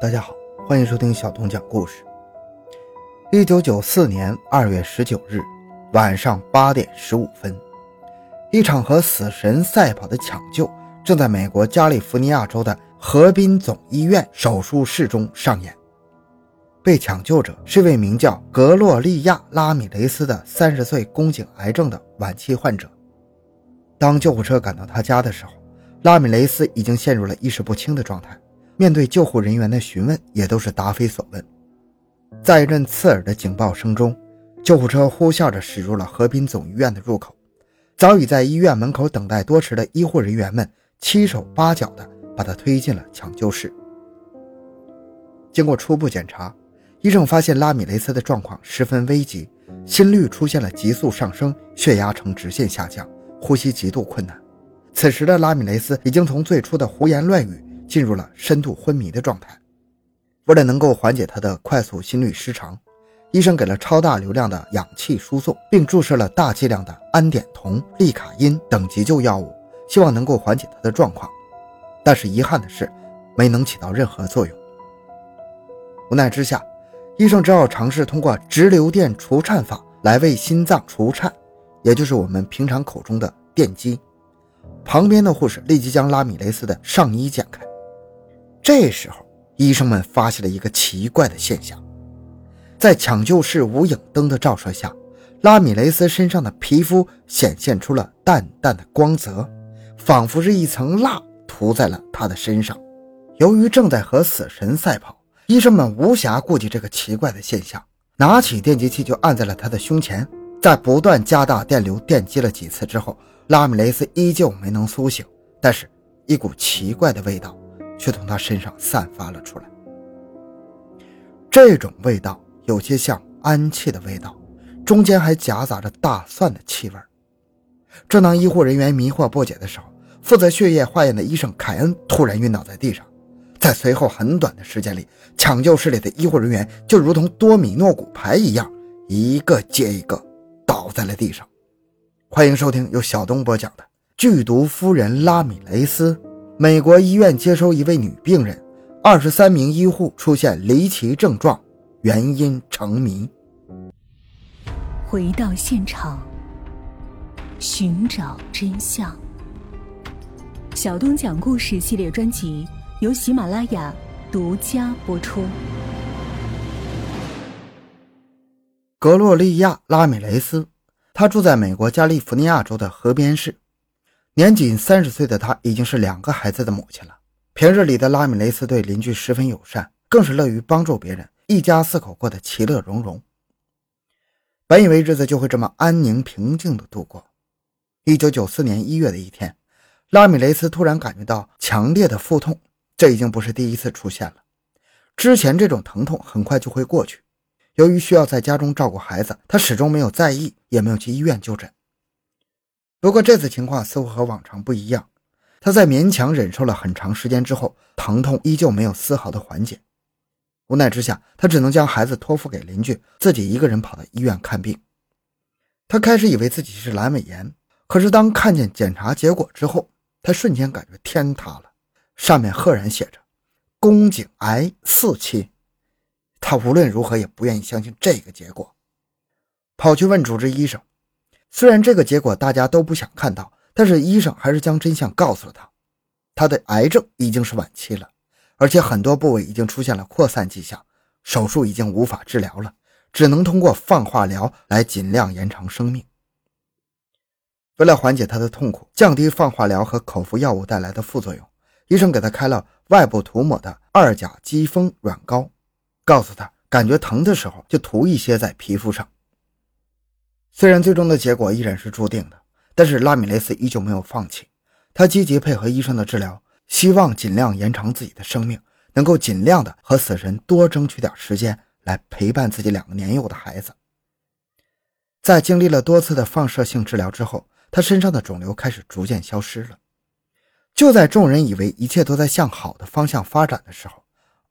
大家好，欢迎收听小东讲故事。一九九四年二月十九日晚上八点十五分，一场和死神赛跑的抢救正在美国加利福尼亚州的河滨总医院手术室中上演。被抢救者是一位名叫格洛利亚·拉米雷斯的三十岁宫颈癌症的晚期患者。当救护车赶到他家的时候，拉米雷斯已经陷入了意识不清的状态。面对救护人员的询问，也都是答非所问。在一阵刺耳的警报声中，救护车呼啸着驶入了河滨总医院的入口。早已在医院门口等待多时的医护人员们七手八脚地把他推进了抢救室。经过初步检查，医生发现拉米雷斯的状况十分危急，心率出现了急速上升，血压呈直线下降，呼吸极度困难。此时的拉米雷斯已经从最初的胡言乱语。进入了深度昏迷的状态。为了能够缓解他的快速心律失常，医生给了超大流量的氧气输送，并注射了大剂量的氨碘酮、利卡因等急救药物，希望能够缓解他的状况。但是遗憾的是，没能起到任何作用。无奈之下，医生只好尝试通过直流电除颤法来为心脏除颤，也就是我们平常口中的电击。旁边的护士立即将拉米雷斯的上衣剪开。这时候，医生们发现了一个奇怪的现象，在抢救室无影灯的照射下，拉米雷斯身上的皮肤显现出了淡淡的光泽，仿佛是一层蜡涂在了他的身上。由于正在和死神赛跑，医生们无暇顾及这个奇怪的现象，拿起电击器就按在了他的胸前，在不断加大电流电击了几次之后，拉米雷斯依旧没能苏醒，但是，一股奇怪的味道。却从他身上散发了出来。这种味道有些像氨气的味道，中间还夹杂着大蒜的气味。正当医护人员迷惑不解的时候，负责血液化验的医生凯恩突然晕倒在地上。在随后很短的时间里，抢救室里的医护人员就如同多米诺骨牌一样，一个接一个倒在了地上。欢迎收听由小东播讲的《剧毒夫人拉米雷斯》。美国医院接收一位女病人，二十三名医护出现离奇症状，原因成谜。回到现场，寻找真相。小东讲故事系列专辑由喜马拉雅独家播出。格洛利亚·拉米雷斯，她住在美国加利福尼亚州的河边市。年仅三十岁的她已经是两个孩子的母亲了。平日里的拉米雷斯对邻居十分友善，更是乐于帮助别人，一家四口过得其乐融融。本以为日子就会这么安宁平静的度过。一九九四年一月的一天，拉米雷斯突然感觉到强烈的腹痛，这已经不是第一次出现了。之前这种疼痛很快就会过去。由于需要在家中照顾孩子，他始终没有在意，也没有去医院就诊。不过这次情况似乎和往常不一样，他在勉强忍受了很长时间之后，疼痛依旧没有丝毫的缓解。无奈之下，他只能将孩子托付给邻居，自己一个人跑到医院看病。他开始以为自己是阑尾炎，可是当看见检查结果之后，他瞬间感觉天塌了，上面赫然写着“宫颈癌四期”。他无论如何也不愿意相信这个结果，跑去问主治医生。虽然这个结果大家都不想看到，但是医生还是将真相告诉了他。他的癌症已经是晚期了，而且很多部位已经出现了扩散迹象，手术已经无法治疗了，只能通过放化疗来尽量延长生命。为了缓解他的痛苦，降低放化疗和口服药物带来的副作用，医生给他开了外部涂抹的二甲基酚软膏，告诉他感觉疼的时候就涂一些在皮肤上。虽然最终的结果依然是注定的，但是拉米雷斯依旧没有放弃。他积极配合医生的治疗，希望尽量延长自己的生命，能够尽量的和死神多争取点时间，来陪伴自己两个年幼的孩子。在经历了多次的放射性治疗之后，他身上的肿瘤开始逐渐消失了。就在众人以为一切都在向好的方向发展的时候，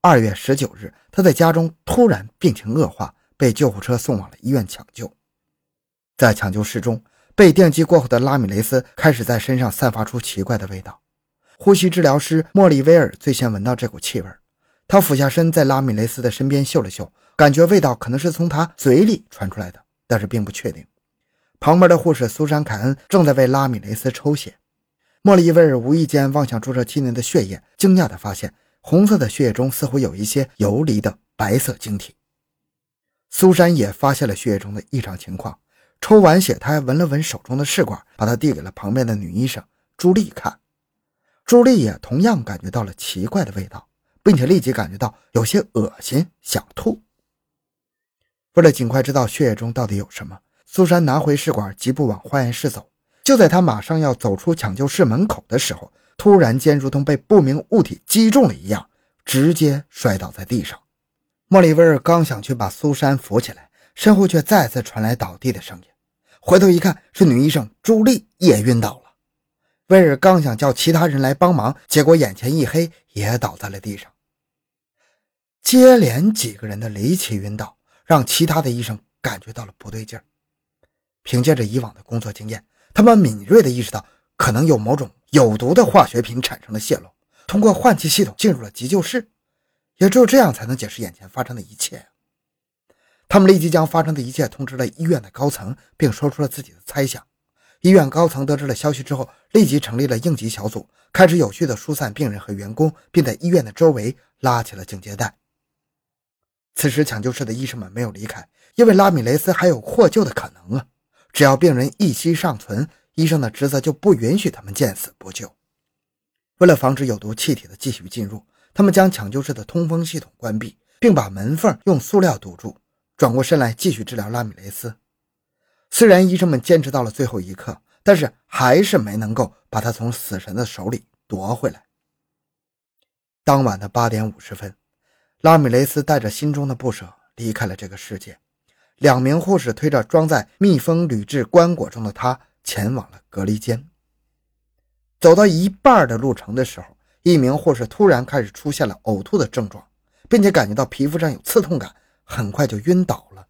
二月十九日，他在家中突然病情恶化，被救护车送往了医院抢救。在抢救室中，被电击过后的拉米雷斯开始在身上散发出奇怪的味道。呼吸治疗师莫里威尔最先闻到这股气味，他俯下身，在拉米雷斯的身边嗅了嗅，感觉味道可能是从他嘴里传出来的，但是并不确定。旁边的护士苏珊·凯恩正在为拉米雷斯抽血。莫里威尔无意间望向注射器内的血液，惊讶地发现，红色的血液中似乎有一些游离的白色晶体。苏珊也发现了血液中的异常情况，抽完血，他还闻了闻手中的试管，把它递给了旁边的女医生朱莉看。朱莉也同样感觉到了奇怪的味道。并且立即感觉到有些恶心，想吐。为了尽快知道血液中到底有什么，苏珊拿回试管，疾步往化验室走。就在她马上要走出抢救室门口的时候，突然间如同被不明物体击中了一样，直接摔倒在地上。莫里威尔刚想去把苏珊扶起来，身后却再次传来倒地的声音。回头一看，是女医生朱莉也晕倒了。威尔刚想叫其他人来帮忙，结果眼前一黑，也倒在了地上。接连几个人的离奇晕倒，让其他的医生感觉到了不对劲儿。凭借着以往的工作经验，他们敏锐地意识到可能有某种有毒的化学品产生了泄漏，通过换气系统进入了急救室。也只有这样才能解释眼前发生的一切。他们立即将发生的一切通知了医院的高层，并说出了自己的猜想。医院高层得知了消息之后，立即成立了应急小组，开始有序地疏散病人和员工，并在医院的周围拉起了警戒带。此时，抢救室的医生们没有离开，因为拉米雷斯还有获救的可能啊！只要病人一息尚存，医生的职责就不允许他们见死不救。为了防止有毒气体的继续进入，他们将抢救室的通风系统关闭，并把门缝用塑料堵住，转过身来继续治疗拉米雷斯。虽然医生们坚持到了最后一刻，但是还是没能够把他从死神的手里夺回来。当晚的八点五十分。拉米雷斯带着心中的不舍离开了这个世界，两名护士推着装在密封铝制棺椁中的他前往了隔离间。走到一半的路程的时候，一名护士突然开始出现了呕吐的症状，并且感觉到皮肤上有刺痛感，很快就晕倒了。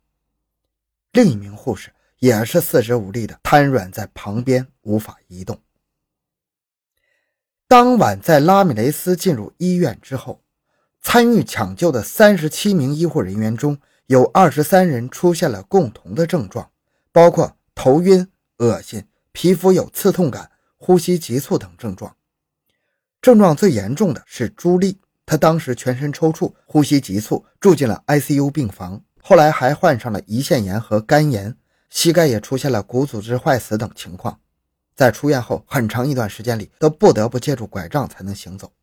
另一名护士也是四肢无力的瘫软在旁边，无法移动。当晚，在拉米雷斯进入医院之后。参与抢救的三十七名医护人员中，有二十三人出现了共同的症状，包括头晕、恶心、皮肤有刺痛感、呼吸急促等症状。症状最严重的是朱莉，他当时全身抽搐、呼吸急促，住进了 ICU 病房，后来还患上了胰腺炎和肝炎，膝盖也出现了骨组织坏死等情况。在出院后很长一段时间里，都不得不借助拐杖才能行走。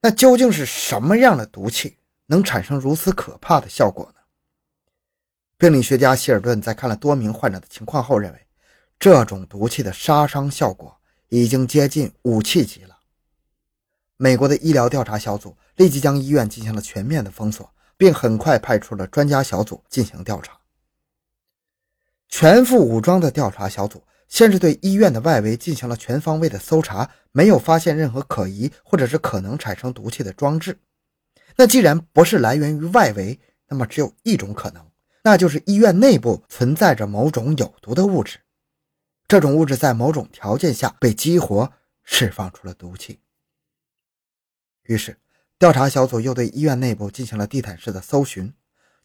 那究竟是什么样的毒气能产生如此可怕的效果呢？病理学家希尔顿在看了多名患者的情况后认为，这种毒气的杀伤效果已经接近武器级了。美国的医疗调查小组立即将医院进行了全面的封锁，并很快派出了专家小组进行调查。全副武装的调查小组。先是对医院的外围进行了全方位的搜查，没有发现任何可疑或者是可能产生毒气的装置。那既然不是来源于外围，那么只有一种可能，那就是医院内部存在着某种有毒的物质。这种物质在某种条件下被激活，释放出了毒气。于是，调查小组又对医院内部进行了地毯式的搜寻，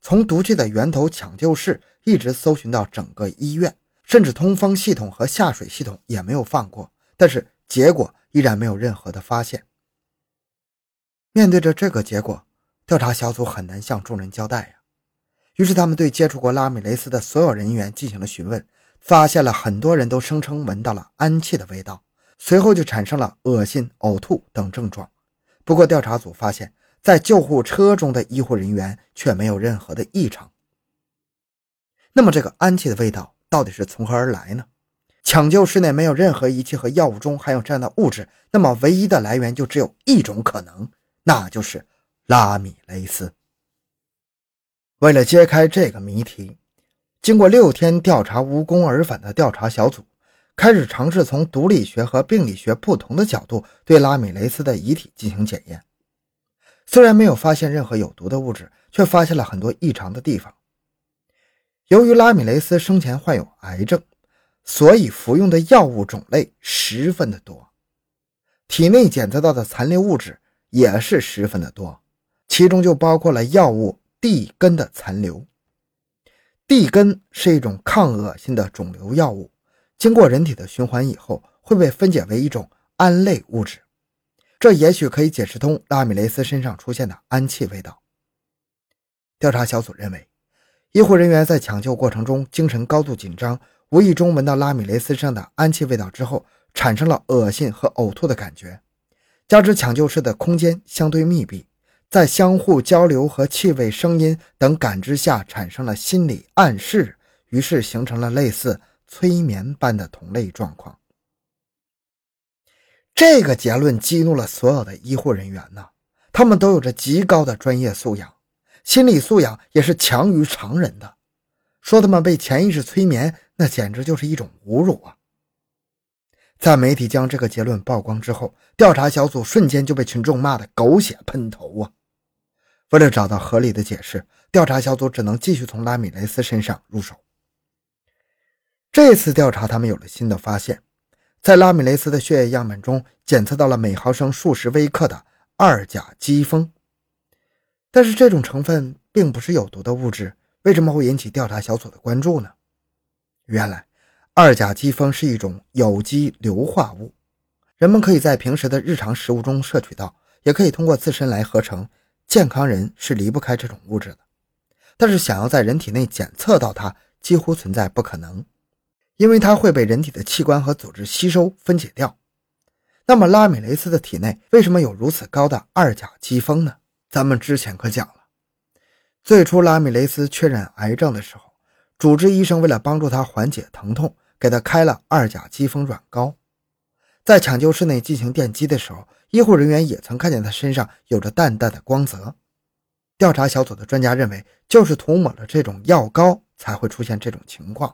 从毒气的源头抢救室一直搜寻到整个医院。甚至通风系统和下水系统也没有放过，但是结果依然没有任何的发现。面对着这个结果，调查小组很难向众人交代呀。于是他们对接触过拉米雷斯的所有人员进行了询问，发现了很多人都声称闻到了氨气的味道，随后就产生了恶心、呕吐等症状。不过调查组发现，在救护车中的医护人员却没有任何的异常。那么这个氨气的味道？到底是从何而来呢？抢救室内没有任何仪器和药物中含有这样的物质，那么唯一的来源就只有一种可能，那就是拉米雷斯。为了揭开这个谜题，经过六天调查无功而返的调查小组，开始尝试从毒理学和病理学不同的角度对拉米雷斯的遗体进行检验。虽然没有发现任何有毒的物质，却发现了很多异常的地方。由于拉米雷斯生前患有癌症，所以服用的药物种类十分的多，体内检测到的残留物质也是十分的多，其中就包括了药物地根的残留。地根是一种抗恶心的肿瘤药物，经过人体的循环以后，会被分解为一种胺类物质，这也许可以解释通拉米雷斯身上出现的氨气味道。调查小组认为，医护人员在抢救过程中精神高度紧张，无意中闻到拉米雷斯身上的氨气味道之后，产生了恶心和呕吐的感觉，加之抢救室的空间相对密闭。在相互交流和气味、声音等感知下，产生了心理暗示，于是形成了类似催眠般的同类状况。这个结论激怒了所有的医护人员呐，他们都有着极高的专业素养，心理素养也是强于常人的。说他们被潜意识催眠，那简直就是一种侮辱啊！在媒体将这个结论曝光之后，调查小组瞬间就被群众骂得狗血喷头啊！为了找到合理的解释，调查小组只能继续从拉米雷斯身上入手。这次调查，他们有了新的发现，在拉米雷斯的血液样本中检测到了每毫升数十微克的二甲基酚。但是这种成分并不是有毒的物质，为什么会引起调查小组的关注呢？原来，二甲基酚是一种有机硫化物，人们可以在平时的日常食物中摄取到，也可以通过自身来合成。健康人是离不开这种物质的，但是想要在人体内检测到它，几乎存在不可能，因为它会被人体的器官和组织吸收分解掉。那么拉米雷斯的体内为什么有如此高的二甲基酚呢？咱们之前可讲了，最初拉米雷斯确诊癌症的时候，主治医生为了帮助他缓解疼痛，给他开了二甲基酚软膏。在抢救室内进行电击的时候，医护人员也曾看见他身上有着淡淡的光泽。调查小组的专家认为，就是涂抹了这种药膏才会出现这种情况。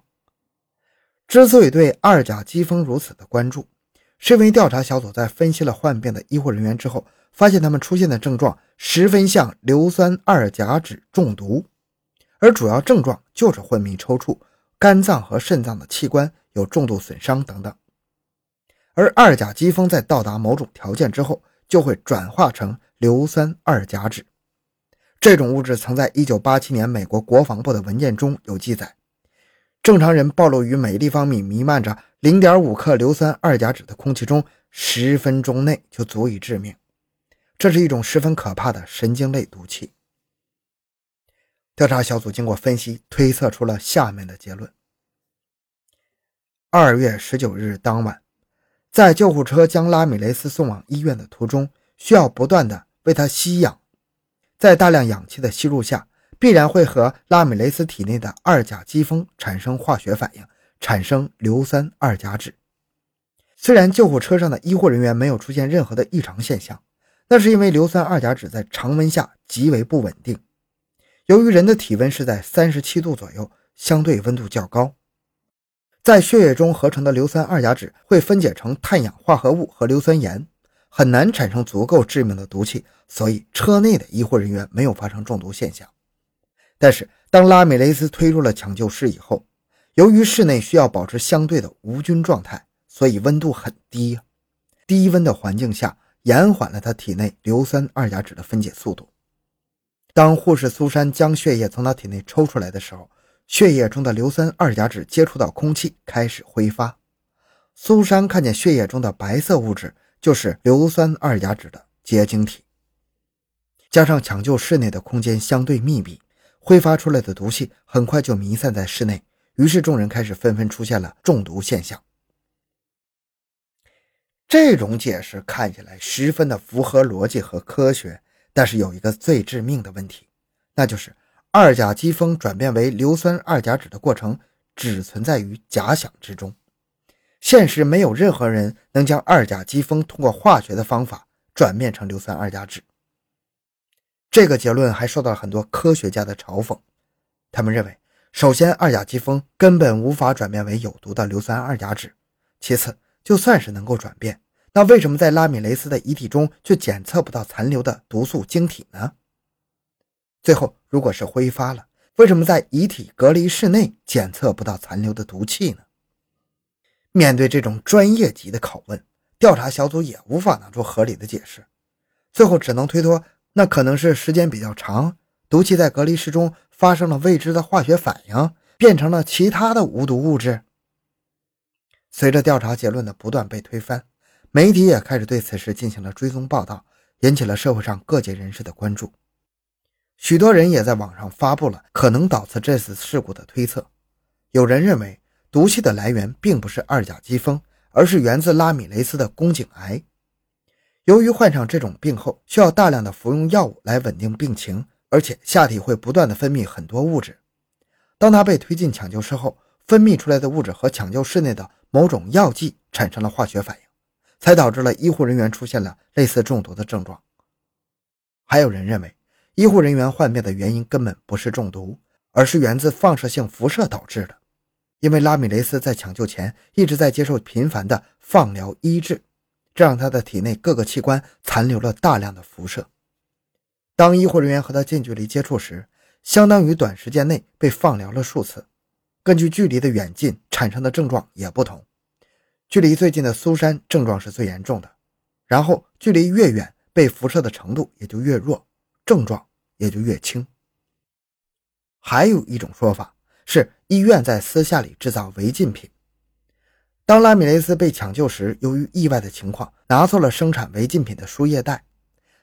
之所以对二甲基酚如此的关注，是因为调查小组在分析了患病的医护人员之后，发现他们出现的症状十分像硫酸二甲酯中毒，而主要症状就是昏迷、抽搐、肝脏和肾脏的器官有重度损伤等等。而二甲基酚在到达某种条件之后，就会转化成硫酸二甲酯。这种物质曾在1987年美国国防部的文件中有记载。正常人暴露于每立方米弥漫着0.5克硫酸二甲酯的空气中，十分钟内就足以致命。这是一种十分可怕的神经类毒气。调查小组经过分析，推测出了下面的结论：二月十九日当晚。在救护车将拉米雷斯送往医院的途中，需要不断的为他吸氧，在大量氧气的吸入下，必然会和拉米雷斯体内的二甲基酚产生化学反应，产生硫酸二甲酯。虽然救护车上的医护人员没有出现任何的异常现象，那是因为硫酸二甲酯在常温下极为不稳定。由于人的体温是在三十七度左右，相对温度较高。在血液中合成的硫酸二甲酯会分解成碳氧化合物和硫酸盐，很难产生足够致命的毒气，所以车内的医护人员没有发生中毒现象。但是，当拉米雷斯推入了抢救室以后，由于室内需要保持相对的无菌状态，所以温度很低。低温的环境下，延缓了他体内硫酸二甲酯的分解速度。当护士苏珊将血液从他体内抽出来的时候，血液中的硫酸二甲酯接触到空气，开始挥发。苏珊看见血液中的白色物质就是硫酸二甲酯的结晶体。加上抢救室内的空间相对密闭，挥发出来的毒气很快就弥散在室内，于是众人开始纷纷出现了中毒现象。这种解释看起来十分的符合逻辑和科学，但是有一个最致命的问题，那就是。二甲基酚转变为硫酸二甲酯的过程只存在于假想之中，现实没有任何人能将二甲基酚通过化学的方法转变成硫酸二甲酯。这个结论还受到了很多科学家的嘲讽，他们认为，首先二甲基酚根本无法转变为有毒的硫酸二甲酯，其次，就算是能够转变，那为什么在拉米雷斯的遗体中却检测不到残留的毒素晶体呢？最后，如果是挥发了，为什么在遗体隔离室内检测不到残留的毒气呢？面对这种专业级的拷问，调查小组也无法拿出合理的解释，最后只能推脱那可能是时间比较长，毒气在隔离室中发生了未知的化学反应，变成了其他的无毒物质。随着调查结论的不断被推翻，媒体也开始对此事进行了追踪报道，引起了社会上各界人士的关注。许多人也在网上发布了可能导致这次事故的推测。有人认为，毒气的来源并不是二甲基酚，而是源自拉米雷斯的宫颈癌。由于患上这种病后需要大量的服用药物来稳定病情，而且下体会不断的分泌很多物质。当他被推进抢救室后，分泌出来的物质和抢救室内的某种药剂产生了化学反应，才导致了医护人员出现了类似中毒的症状。还有人认为，医护人员患病的原因根本不是中毒，而是源自放射性辐射导致的。因为拉米雷斯在抢救前一直在接受频繁的放疗医治，这让他的体内各个器官残留了大量的辐射。当医护人员和他近距离接触时，相当于短时间内被放疗了数次。根据距离的远近产生的症状也不同，距离最近的苏珊症状是最严重的，然后距离越远，被辐射的程度也就越弱，症状也就越轻。还有一种说法是医院在私下里制造违禁品。当拉米雷斯被抢救时，由于意外的情况拿错了生产违禁品的输液袋，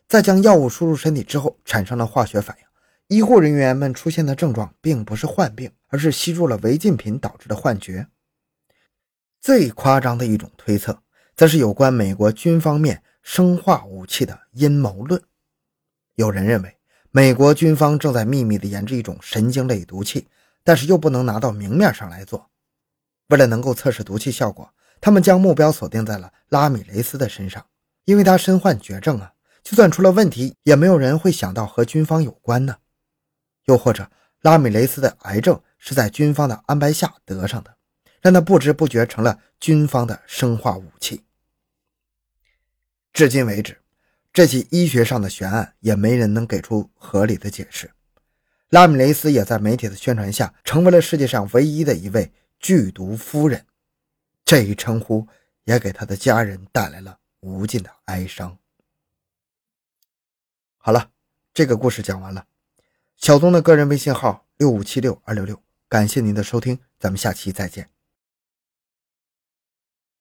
在将药物输入身体之后产生了化学反应。医护人员们出现的症状并不是患病，而是吸入了违禁品导致的幻觉。最夸张的一种推测，则是有关美国军方面生化武器的阴谋论。有人认为，美国军方正在秘密地研制一种神经类毒气，但是又不能拿到明面上来做。为了能够测试毒气效果，他们将目标锁定在了拉米雷斯的身上，因为他身患绝症啊，就算出了问题，也没有人会想到和军方有关呢。又或者，拉米雷斯的癌症是在军方的安排下得上的，让他不知不觉成了军方的生化武器。至今为止，这起医学上的悬案也没人能给出合理的解释。拉米雷斯也在媒体的宣传下，成为了世界上唯一的一位“剧毒夫人”，这一称呼也给他的家人带来了无尽的哀伤。好了，这个故事讲完了。小东的个人微信号六五七六二六六，感谢您的收听，咱们下期再见。